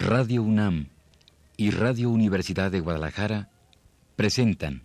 Radio UNAM y Radio Universidad de Guadalajara presentan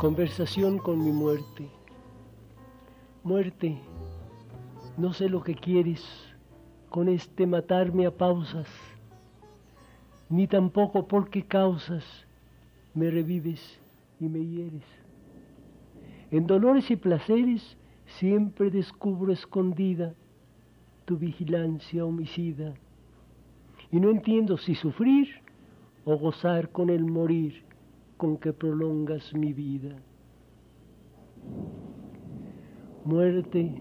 Conversación con mi muerte. Muerte, no sé lo que quieres con este matarme a pausas, ni tampoco por qué causas me revives y me hieres. En dolores y placeres siempre descubro escondida tu vigilancia homicida, y no entiendo si sufrir o gozar con el morir con que prolongas mi vida. Muerte,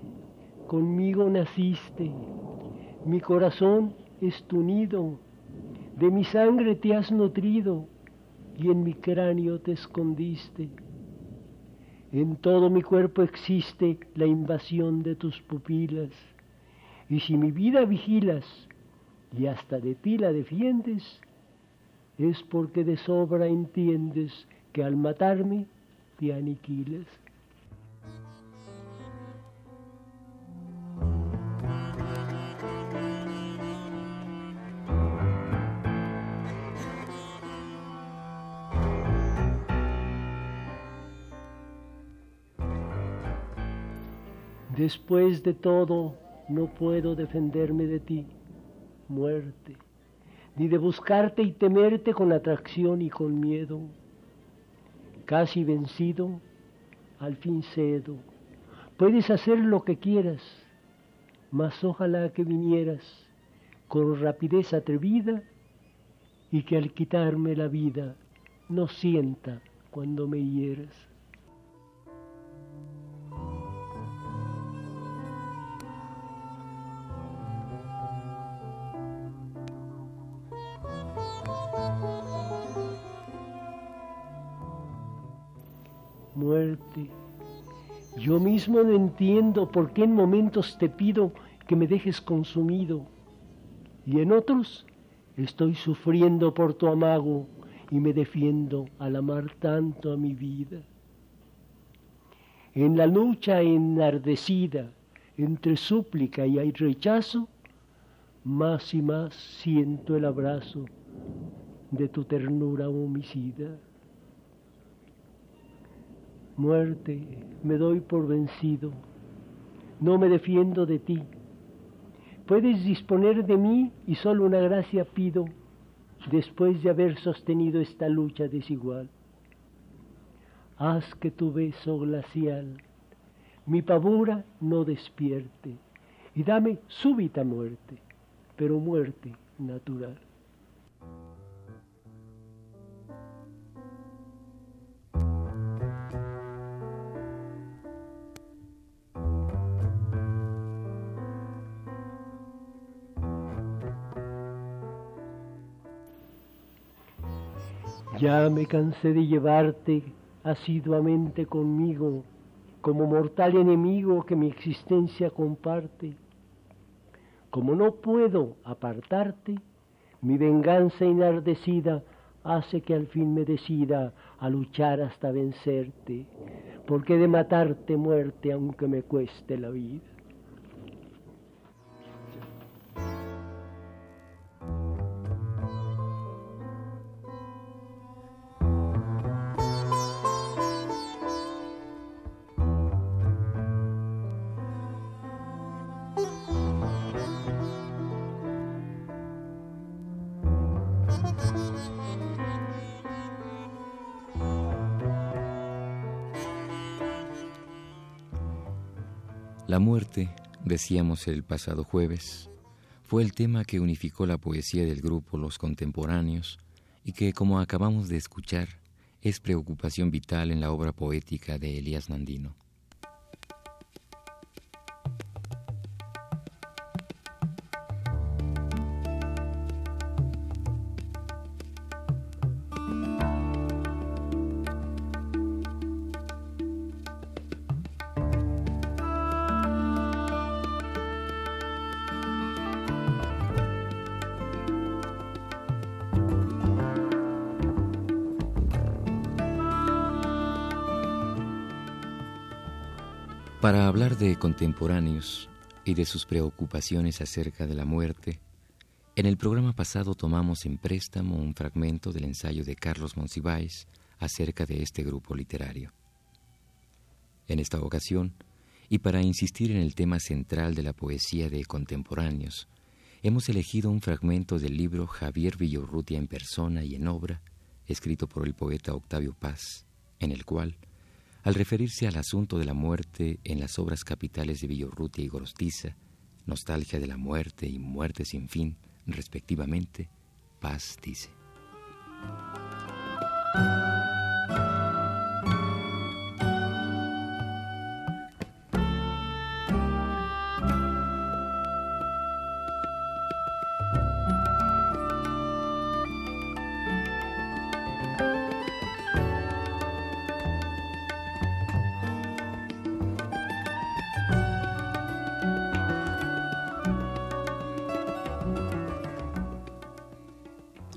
conmigo naciste, mi corazón es tu nido, de mi sangre te has nutrido y en mi cráneo te escondiste. En todo mi cuerpo existe la invasión de tus pupilas, y si mi vida vigilas y hasta de ti la defiendes, es porque de sobra entiendes que al matarme te aniquiles. Después de todo, no puedo defenderme de ti, muerte ni de buscarte y temerte con atracción y con miedo. Casi vencido, al fin cedo. Puedes hacer lo que quieras, mas ojalá que vinieras con rapidez atrevida y que al quitarme la vida no sienta cuando me hieras. Muerte. Yo mismo no entiendo por qué en momentos te pido que me dejes consumido y en otros estoy sufriendo por tu amago y me defiendo al amar tanto a mi vida. En la lucha enardecida entre súplica y rechazo, más y más siento el abrazo de tu ternura homicida. Muerte, me doy por vencido, no me defiendo de ti. Puedes disponer de mí y solo una gracia pido después de haber sostenido esta lucha desigual. Haz que tu beso glacial mi pavura no despierte y dame súbita muerte, pero muerte natural. Ya me cansé de llevarte asiduamente conmigo, como mortal enemigo que mi existencia comparte. Como no puedo apartarte, mi venganza enardecida hace que al fin me decida a luchar hasta vencerte. porque de matarte muerte aunque me cueste la vida. La muerte, decíamos el pasado jueves, fue el tema que unificó la poesía del grupo Los Contemporáneos y que, como acabamos de escuchar, es preocupación vital en la obra poética de Elías Nandino. Para hablar de contemporáneos y de sus preocupaciones acerca de la muerte, en el programa pasado tomamos en préstamo un fragmento del ensayo de Carlos Monsiváis acerca de este grupo literario. En esta ocasión, y para insistir en el tema central de la poesía de contemporáneos, hemos elegido un fragmento del libro Javier Villorrutia en persona y en obra, escrito por el poeta Octavio Paz, en el cual, al referirse al asunto de la muerte en las obras capitales de Villorrutia y Gorostiza, Nostalgia de la muerte y Muerte sin fin, respectivamente, Paz dice.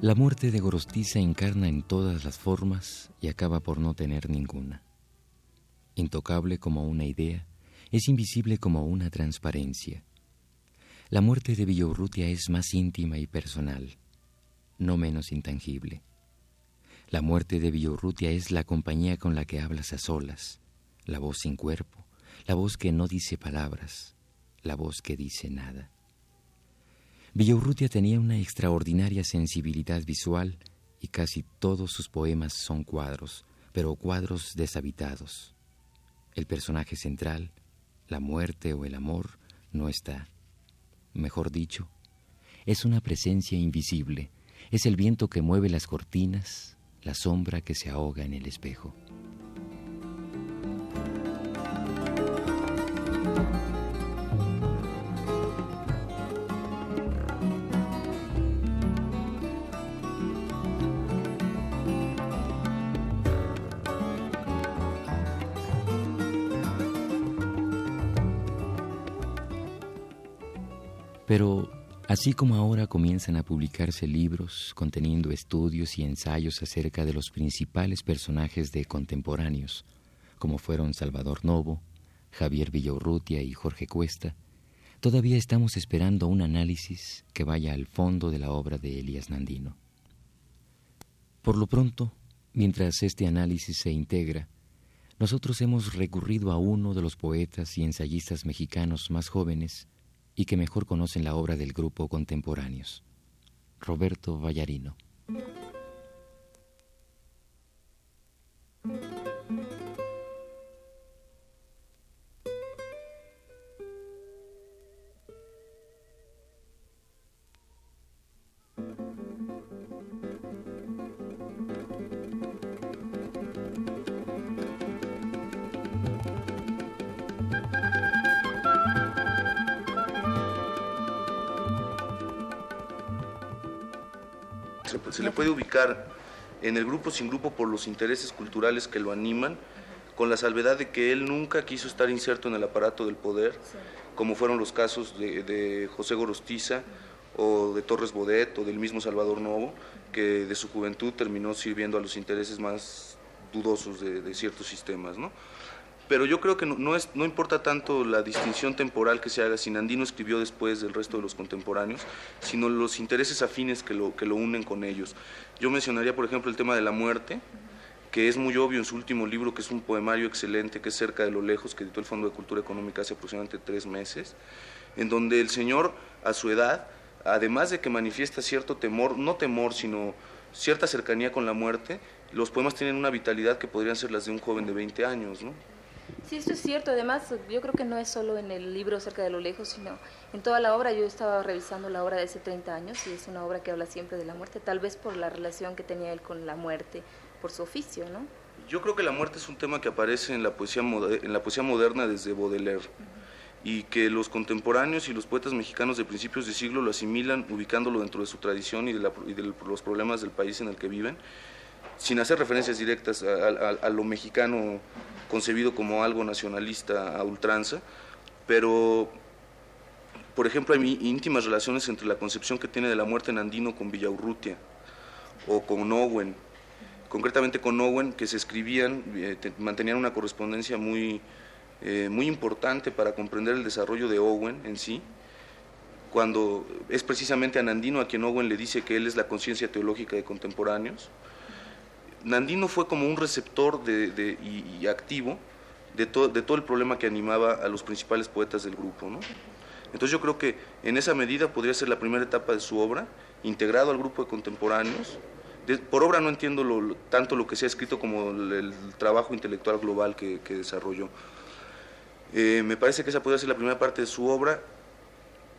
La muerte de Gorostiza encarna en todas las formas y acaba por no tener ninguna. Intocable como una idea, es invisible como una transparencia. La muerte de Villorrutia es más íntima y personal, no menos intangible. La muerte de Villorrutia es la compañía con la que hablas a solas, la voz sin cuerpo, la voz que no dice palabras, la voz que dice nada. Villaurrutia tenía una extraordinaria sensibilidad visual y casi todos sus poemas son cuadros, pero cuadros deshabitados. El personaje central, la muerte o el amor, no está. Mejor dicho, es una presencia invisible, es el viento que mueve las cortinas, la sombra que se ahoga en el espejo. Así como ahora comienzan a publicarse libros conteniendo estudios y ensayos acerca de los principales personajes de contemporáneos, como fueron Salvador Novo, Javier Villaurrutia y Jorge Cuesta, todavía estamos esperando un análisis que vaya al fondo de la obra de Elías Nandino. Por lo pronto, mientras este análisis se integra, nosotros hemos recurrido a uno de los poetas y ensayistas mexicanos más jóvenes y que mejor conocen la obra del grupo contemporáneos, Roberto Vallarino. En el grupo sin grupo por los intereses culturales que lo animan, con la salvedad de que él nunca quiso estar inserto en el aparato del poder, como fueron los casos de, José Gorostiza o de Torres Bodet o del mismo Salvador Novo, que de su juventud terminó sirviendo a los intereses más dudosos de, ciertos sistemas. Pero yo creo que no, es, no importa tanto la distinción temporal que se haga si Nandino escribió después del resto de los contemporáneos, sino los intereses afines que lo, que lo unen con ellos. Yo mencionaría, por ejemplo, el tema de la muerte, que es muy obvio en su último libro, que es un poemario excelente, que es Cerca de lo Lejos, que editó el Fondo de Cultura Económica hace aproximadamente tres meses, en donde el señor, a su edad, además de que manifiesta cierto temor, no temor, sino cierta cercanía con la muerte, los poemas tienen una vitalidad que podrían ser las de un joven de 20 años, ¿no? Sí, esto es cierto. Además, yo creo que no es solo en el libro Cerca de lo Lejos, sino en toda la obra. Yo estaba revisando la obra de hace 30 años y es una obra que habla siempre de la muerte, tal vez por la relación que tenía él con la muerte, por su oficio, ¿no? Yo creo que la muerte es un tema que aparece en la poesía, en la poesía moderna desde Baudelaire. y que los contemporáneos y los poetas mexicanos de principios de siglo lo asimilan ubicándolo dentro de su tradición y de, los problemas del país en el que viven, sin hacer referencias directas a lo mexicano concebido como algo nacionalista a ultranza, pero, por ejemplo, hay íntimas relaciones entre la concepción que tiene de la muerte en Andino con Villaurrutia o con Owen, concretamente con Owen, que se escribían, eh, mantenían una correspondencia muy, eh, muy importante para comprender el desarrollo de Owen en sí, cuando es precisamente a Nandino a quien Owen le dice que él es la conciencia teológica de contemporáneos, Nandino fue como un receptor y, activo de, todo el problema que animaba a los principales poetas del grupo. Entonces yo creo que en esa medida podría ser la primera etapa de su obra, integrado al grupo de contemporáneos. por obra no entiendo tanto lo que se ha escrito como el, trabajo intelectual global que, desarrolló. Eh, me parece que esa podría ser la primera parte de su obra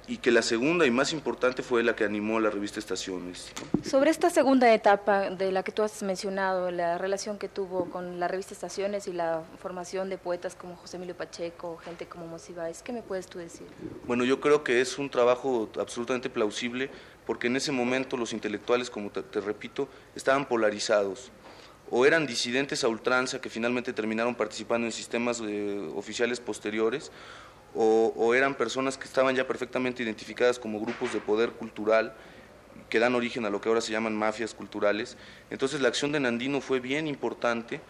y que la segunda y más importante fue la que animó a la revista Estaciones. Sobre esta segunda etapa de la que tú has mencionado, la relación que tuvo con la revista Estaciones y la formación de poetas como José Emilio Pacheco, gente como Monsiváis, ¿qué me puedes tú decir? Bueno, yo creo que es un trabajo absolutamente plausible porque en ese momento los intelectuales, como te, repito, estaban polarizados o eran disidentes a ultranza que finalmente terminaron participando en sistemas eh, oficiales posteriores, o, eran personas que estaban ya perfectamente identificadas como grupos de poder cultural que dan origen a lo que ahora se llaman mafias culturales. Entonces la acción de Nandino fue bien importante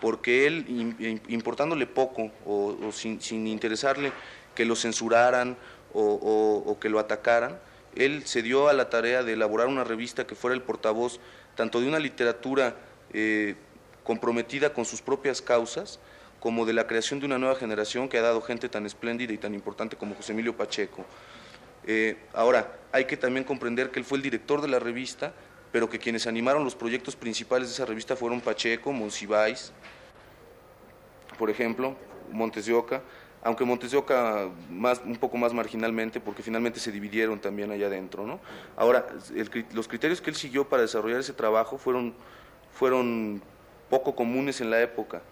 porque él, importándole poco o, sin, interesarle que lo censuraran o, que lo atacaran, él se dio a la tarea de elaborar una revista que fuera el portavoz tanto de una literatura eh, comprometida con sus propias causas, como de la creación de una nueva generación que ha dado gente tan espléndida y tan importante como José Emilio Pacheco. Eh, ahora, hay que también comprender que él fue el director de la revista, pero que quienes animaron los proyectos principales de esa revista fueron Pacheco, Monsiváis, por ejemplo, Montes de Oca, aunque Montes de Oca más, un poco más marginalmente, porque finalmente se dividieron también allá adentro. ¿no? Ahora, los criterios que él siguió para desarrollar ese trabajo fueron, fueron poco comunes en la época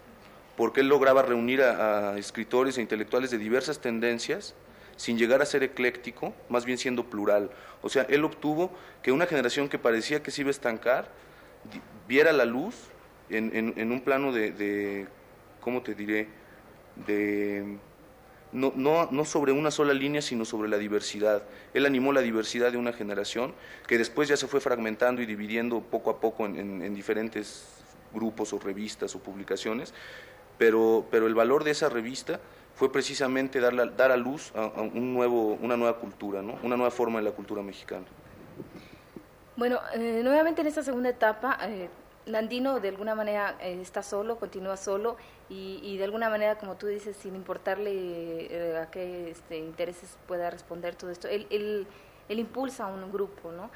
porque él lograba reunir a, escritores e intelectuales de diversas tendencias sin llegar a ser ecléctico, más bien siendo plural. O sea, él obtuvo que una generación que parecía que se iba a estancar viera la luz en, un plano de, ¿cómo te diré?, de... No, sobre una sola línea, sino sobre la diversidad. Él animó la diversidad de una generación que después ya se fue fragmentando y dividiendo poco a poco en diferentes grupos o revistas o publicaciones, pero, pero el valor de esa revista fue precisamente dar, dar a luz a, un nuevo, una nueva cultura, ¿no? una nueva forma de la cultura mexicana. Bueno, eh, nuevamente en esta segunda etapa, eh, Nandino de alguna manera eh, está solo, continúa solo y, de alguna manera, como tú dices, sin importarle a qué este, intereses pueda responder todo esto, él, él, impulsa a un grupo, ¿no?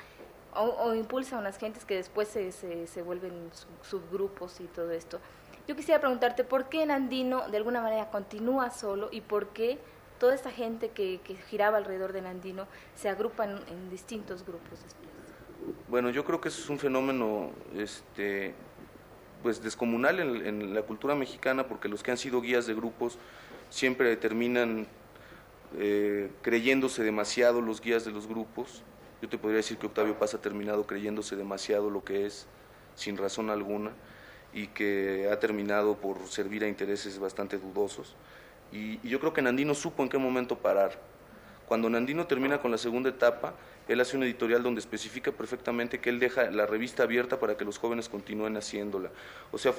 O, impulsa a unas gentes que después se, se, se vuelven subgrupos y todo esto. Yo quisiera preguntarte por qué Nandino de alguna manera continúa solo y por qué toda esta gente que, giraba alrededor de Nandino se agrupa en, distintos grupos. Bueno, yo creo que eso es un fenómeno este, pues descomunal en, la cultura mexicana porque los que han sido guías de grupos siempre terminan eh, creyéndose demasiado los guías de los grupos. Yo te podría decir que Octavio Paz ha terminado creyéndose demasiado lo que es, sin razón alguna y que ha terminado por servir a intereses bastante dudosos. Y, yo creo que Nandino supo en qué momento parar. Cuando Nandino termina con la segunda etapa, él hace un editorial donde especifica perfectamente que él deja la revista abierta para que los jóvenes continúen haciéndola. O sea,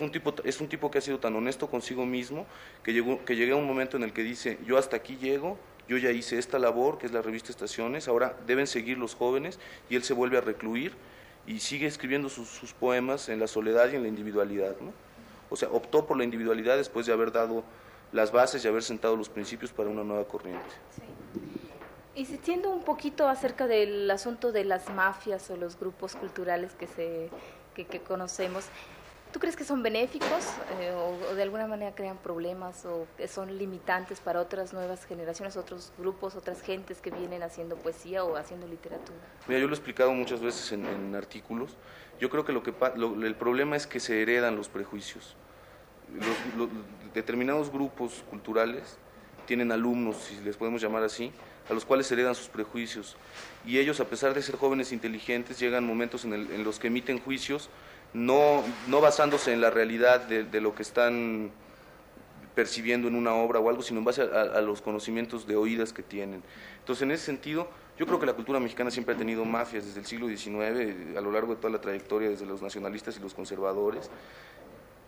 es un tipo que ha sido tan honesto consigo mismo que, llegó, que llegué a un momento en el que dice, yo hasta aquí llego, yo ya hice esta labor, que es la revista Estaciones, ahora deben seguir los jóvenes, y él se vuelve a recluir y sigue escribiendo sus, poemas en la soledad y en la individualidad. ¿no? O sea, optó por la individualidad después de haber dado las bases y haber sentado los principios para una nueva corriente. Insistiendo un poquito acerca del asunto de las mafias o los grupos culturales que, se, que, conocemos, ¿tú crees que son benéficos eh, o, de alguna manera crean problemas o que son limitantes para otras nuevas generaciones, otros grupos, otras gentes que vienen haciendo poesía o haciendo literatura? Mira, yo lo he explicado muchas veces en, artículos. Yo creo que, lo que el problema es que se heredan los prejuicios. determinados grupos culturales tienen alumnos, si les podemos llamar así, a los cuales heredan sus prejuicios. Y ellos, a pesar de ser jóvenes inteligentes, llegan momentos en, los que emiten juicios, no, no, basándose en la realidad de, lo que están percibiendo en una obra o algo, sino en base a, los conocimientos de oídas que tienen. Entonces, en ese sentido, yo creo que la cultura mexicana siempre ha tenido mafias desde el siglo XIX, a lo largo de toda la trayectoria, desde los nacionalistas y los conservadores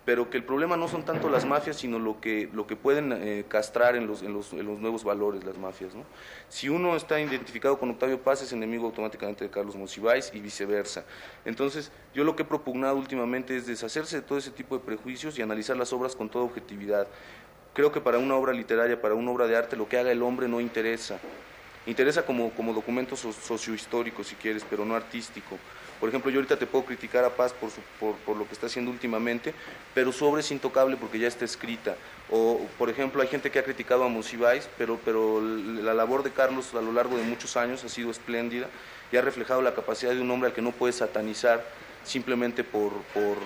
pero que el problema no son tanto las mafias, sino lo que, lo que pueden eh, castrar en los, en, los, en los, nuevos valores las mafias. ¿no? Si uno está identificado con Octavio Paz, es enemigo automáticamente de Carlos Monsiváis y viceversa. Entonces, yo lo que he propugnado últimamente es deshacerse de todo ese tipo de prejuicios y analizar las obras con toda objetividad. Creo que para una obra literaria, para una obra de arte, lo que haga el hombre no interesa. Interesa como, como documento sociohistórico, si quieres, pero no artístico. Por ejemplo, yo ahorita te puedo criticar a Paz por, por, lo que está haciendo últimamente, pero su obra es intocable porque ya está escrita. O, por ejemplo, hay gente que ha criticado a Monsiváis, pero, pero la labor de Carlos a lo largo de muchos años ha sido espléndida y ha reflejado la capacidad de un hombre al que no puede satanizar simplemente por, por,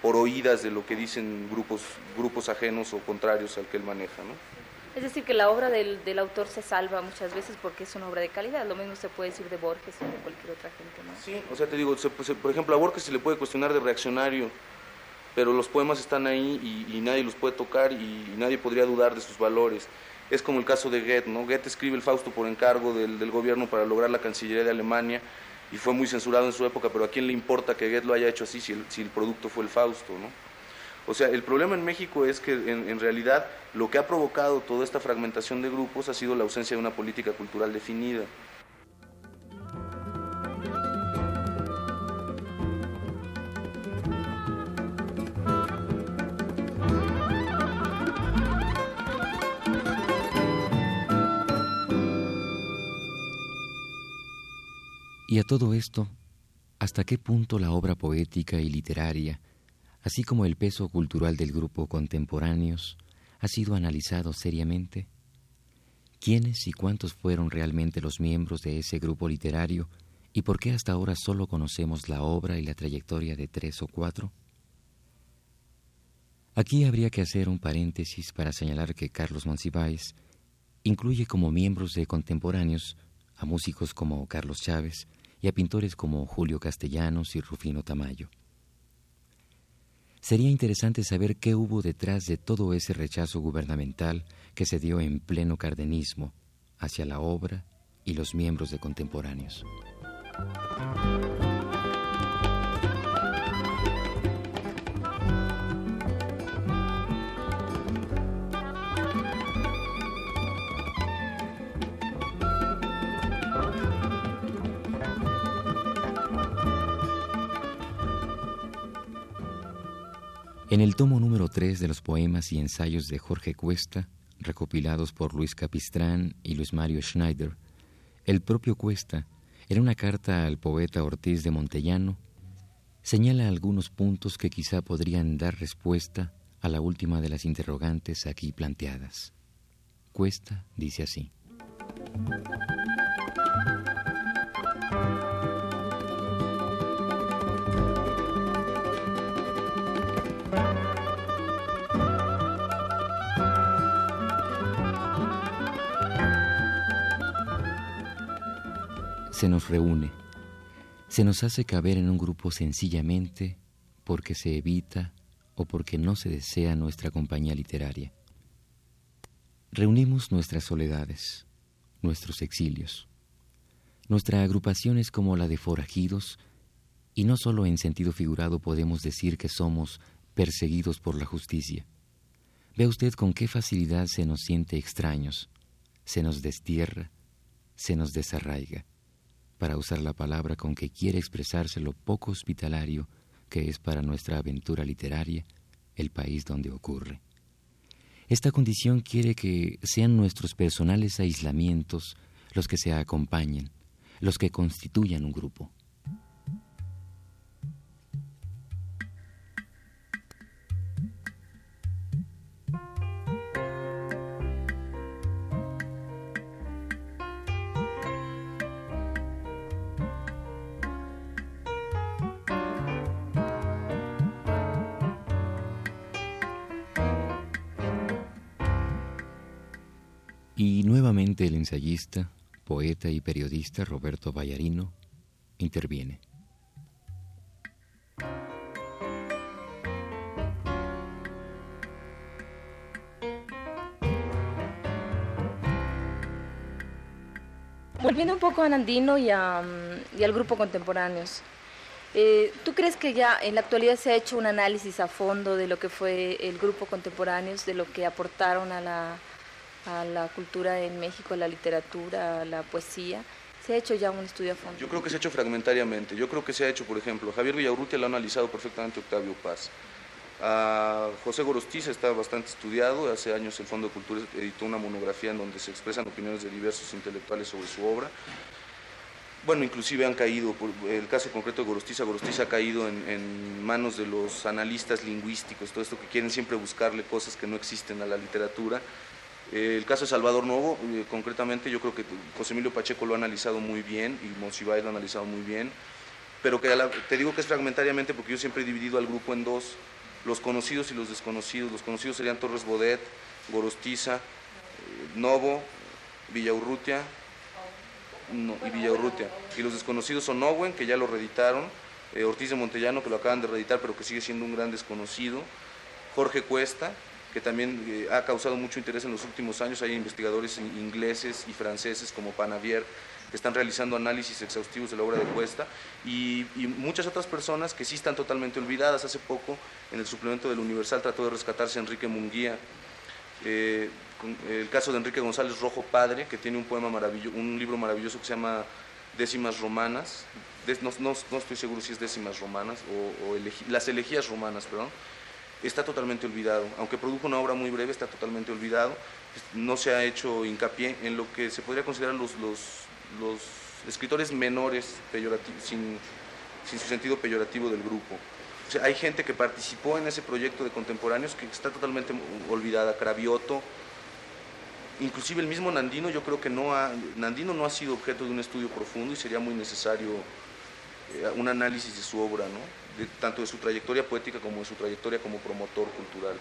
por oídas de lo que dicen grupos, grupos ajenos o contrarios al que él maneja. ¿no? Es decir, que la obra del, del, autor se salva muchas veces porque es una obra de calidad. Lo mismo se puede decir de Borges o de cualquier otra gente. ¿no? Sí, o sea, te digo, por ejemplo, a Borges se le puede cuestionar de reaccionario, pero los poemas están ahí y, nadie los puede tocar y, nadie podría dudar de sus valores. Es como el caso de Goethe, ¿no? Goethe escribe el Fausto por encargo del, del gobierno para lograr la Cancillería de Alemania y fue muy censurado en su época, pero ¿a quién le importa que Goethe lo haya hecho así si el, si el producto fue el Fausto, ¿no? O sea, el problema en México es que en, realidad lo que ha provocado toda esta fragmentación de grupos ha sido la ausencia de una política cultural definida. Y a todo esto, ¿hasta qué punto la obra poética y literaria así como el peso cultural del grupo contemporáneos, ha sido analizado seriamente? ¿Quiénes y cuántos fueron realmente los miembros de ese grupo literario y por qué hasta ahora solo conocemos la obra y la trayectoria de tres o cuatro? Aquí habría que hacer un paréntesis para señalar que Carlos Monsiváis incluye como miembros de contemporáneos a músicos como Carlos Chávez y a pintores como Julio Castellanos y Rufino Tamayo. Sería interesante saber qué hubo detrás de todo ese rechazo gubernamental que se dio en pleno cardenismo hacia la obra y los miembros de contemporáneos. En el tomo número 3 de los poemas y ensayos de Jorge Cuesta, recopilados por Luis Capistrán y Luis Mario Schneider, el propio Cuesta, en una carta al poeta Ortiz de Montellano, señala algunos puntos que quizá podrían dar respuesta a la última de las interrogantes aquí planteadas. Cuesta dice así. Se nos reúne, se nos hace caber en un grupo sencillamente porque se evita o porque no se desea nuestra compañía literaria. Reunimos nuestras soledades, nuestros exilios. Nuestra agrupación es como la de forajidos, y no solo en sentido figurado podemos decir que somos perseguidos por la justicia. Vea usted con qué facilidad se nos siente extraños, se nos destierra, se nos desarraiga, para usar la palabra con que quiere expresarse lo poco hospitalario que es para nuestra aventura literaria el país donde ocurre. Esta condición quiere que sean nuestros personales aislamientos los que se acompañen, los que constituyan un grupo. Y nuevamente el ensayista, poeta y periodista Roberto Vallarino interviene. Volviendo un poco a Nandino y, al grupo Contemporáneos, eh, ¿tú crees que ya en la actualidad se ha hecho un análisis a fondo de lo que fue el grupo Contemporáneos, de lo que aportaron a la, a la cultura en México, a la literatura, a la poesía? ¿Se ha hecho ya un estudio a fondo? Yo creo que se ha hecho fragmentariamente. Yo creo que se ha hecho, por ejemplo, Javier Villaurrutia lo ha analizado perfectamente Octavio Paz. A José Gorostiza está bastante estudiado. Hace años el Fondo de Cultura editó una monografía en donde se expresan opiniones de diversos intelectuales sobre su obra. Bueno, inclusive han caído, por el caso concreto de Gorostiza, Gorostiza ha caído en, en manos de los analistas lingüísticos, todo esto que quieren siempre buscarle cosas que no existen a la literatura el caso de Salvador Novo, eh, concretamente, yo creo que José Emilio Pacheco lo ha analizado muy bien y Monsiváis lo ha analizado muy bien, pero que te digo que es fragmentariamente porque yo siempre he dividido al grupo en dos, los conocidos y los desconocidos. Los conocidos serían Torres Bodet, Gorostiza, eh, Novo, Villaurrutia y Villaurrutia. Y los desconocidos son Owen, que ya lo reeditaron, eh, Ortiz de Montellano, que lo acaban de reeditar, pero que sigue siendo un gran desconocido, Jorge Cuesta, que también eh, ha causado mucho interés en los últimos años. Hay investigadores ingleses y franceses como Panavier que están realizando análisis exhaustivos de la obra de Cuesta y, muchas otras personas que sí están totalmente olvidadas. Hace poco en el suplemento del Universal trató de rescatarse Enrique Munguía. Eh, el caso de Enrique González Rojo Padre, que tiene un poema maravilloso, un libro maravilloso que se llama Décimas Romanas, no, no, estoy seguro si es Décimas Romanas o, o las elegías romanas, perdón, está totalmente olvidado. Aunque produjo una obra muy breve, está totalmente olvidado. No se ha hecho hincapié en lo que se podría considerar los, los, escritores menores, sin, sin, su sentido peyorativo del grupo. Hay gente que participó en ese proyecto de contemporáneos que está totalmente olvidada. Cravioto, inclusive el mismo Nandino, yo creo que no ha, Nandino no ha sido objeto de un estudio profundo y sería muy necesario eh, un análisis de su obra, ¿no? Tanto de su trayectoria poética como de su trayectoria como promotor cultural.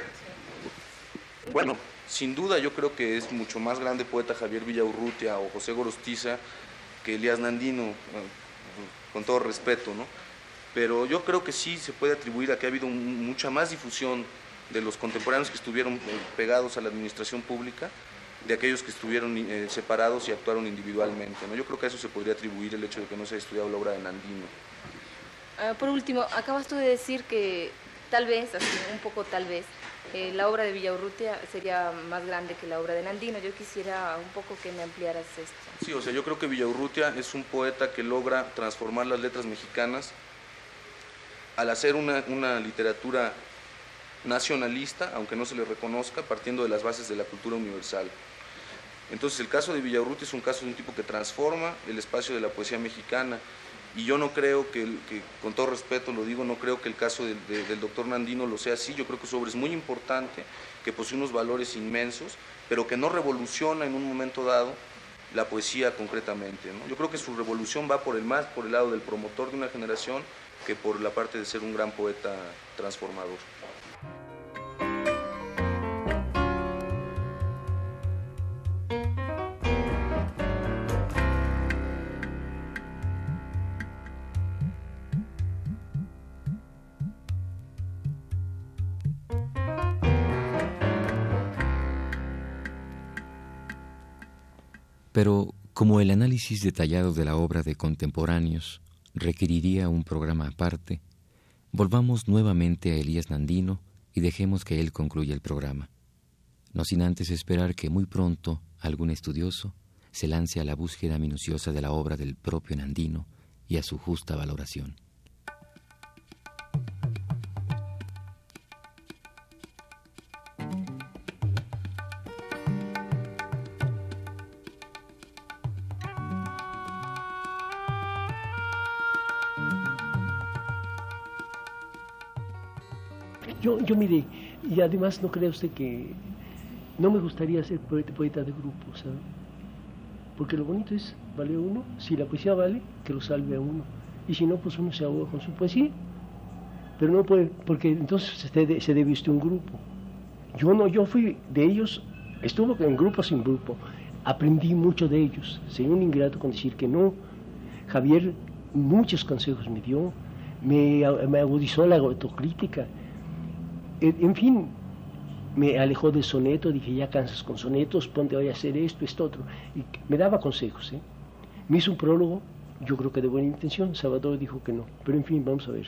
Bueno, sin duda yo creo que es mucho más grande poeta Javier Villaurrutia o José Gorostiza que Elías Nandino, con todo respeto, ¿no? Pero yo creo que sí se puede atribuir a que ha habido mucha más difusión de los contemporáneos que estuvieron eh, pegados a la administración pública de aquellos que estuvieron eh, separados y actuaron individualmente. ¿no? Yo creo que a eso se podría atribuir el hecho de que no se haya estudiado la obra de Nandino. Ah, por último, acabas tú de decir que tal vez, así un poco tal vez, eh, la obra de Villaurrutia sería más grande que la obra de Nandino. Yo quisiera un poco que me ampliaras esto. Sí, o sea, yo creo que Villaurrutia es un poeta que logra transformar las letras mexicanas al hacer una, una literatura nacionalista, aunque no se le reconozca, partiendo de las bases de la cultura universal. Entonces el caso de Villaurrutia es un caso de un tipo que transforma el espacio de la poesía mexicana y yo no creo que, con todo respeto lo digo, no creo que el caso del doctor Nandino lo sea así, yo creo que su obra es muy importante, que posee unos valores inmensos, pero que no revoluciona en un momento dado la poesía concretamente. Yo creo que su revolución va por el más por el lado del promotor de una generación que por la parte de ser un gran poeta transformador. Pero, Como el análisis detallado de la obra de contemporáneos requeriría un programa aparte, volvamos nuevamente a Elías Nandino y dejemos que él concluya el programa, no sin antes esperar que muy pronto algún estudioso se lance a la búsqueda minuciosa de la obra del propio Nandino y a su justa valoración. Y además no cree usted que no me gustaría ser poeta, de grupo, ¿sabe? Porque lo bonito es, vale uno, si la poesía vale, que lo salve a uno. Y si no, pues uno se ahoga con su poesía. Pero no puede, porque entonces se, se debe usted un grupo. Yo no, yo fui de ellos, estuve en grupo sin grupo, aprendí mucho de ellos. Soy un ingrato con decir que no. Javier muchos consejos me dio, me, me agudizó la autocrítica en fin, me alejó del soneto, dije, ya cansas con sonetos, ponte hoy a hacer esto, esto, otro. Y me daba consejos. ¿eh? Me hizo un prólogo, yo creo que de buena intención, Salvador dijo que no, pero en fin, vamos a ver.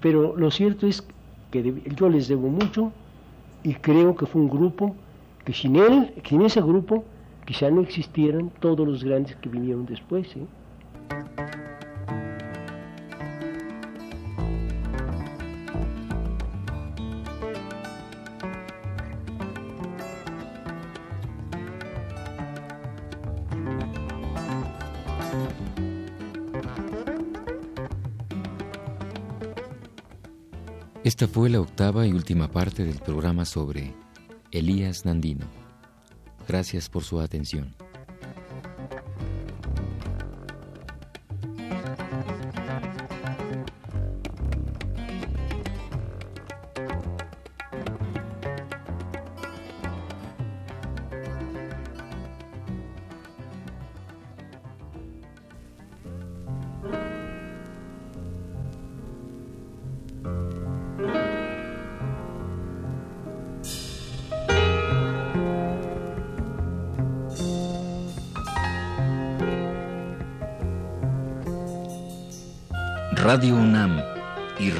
Pero lo cierto es que yo les debo mucho y creo que fue un grupo que sin él, sin ese grupo, quizá no existieran todos los grandes que vinieron después. ¿eh? Esta fue la octava y última parte del programa sobre Elías Nandino. Gracias por su atención.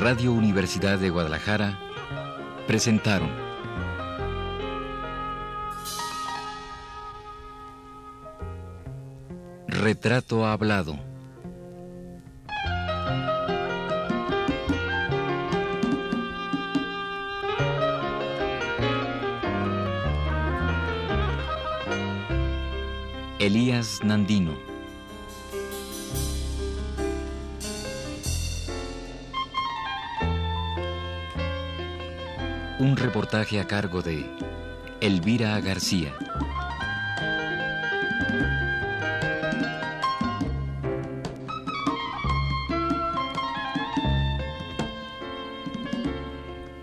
Radio Universidad de Guadalajara presentaron Retrato Hablado. Elías Nandino. Un reportaje a cargo de Elvira García.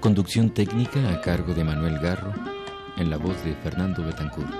Conducción técnica a cargo de Manuel Garro, en la voz de Fernando Betancourt.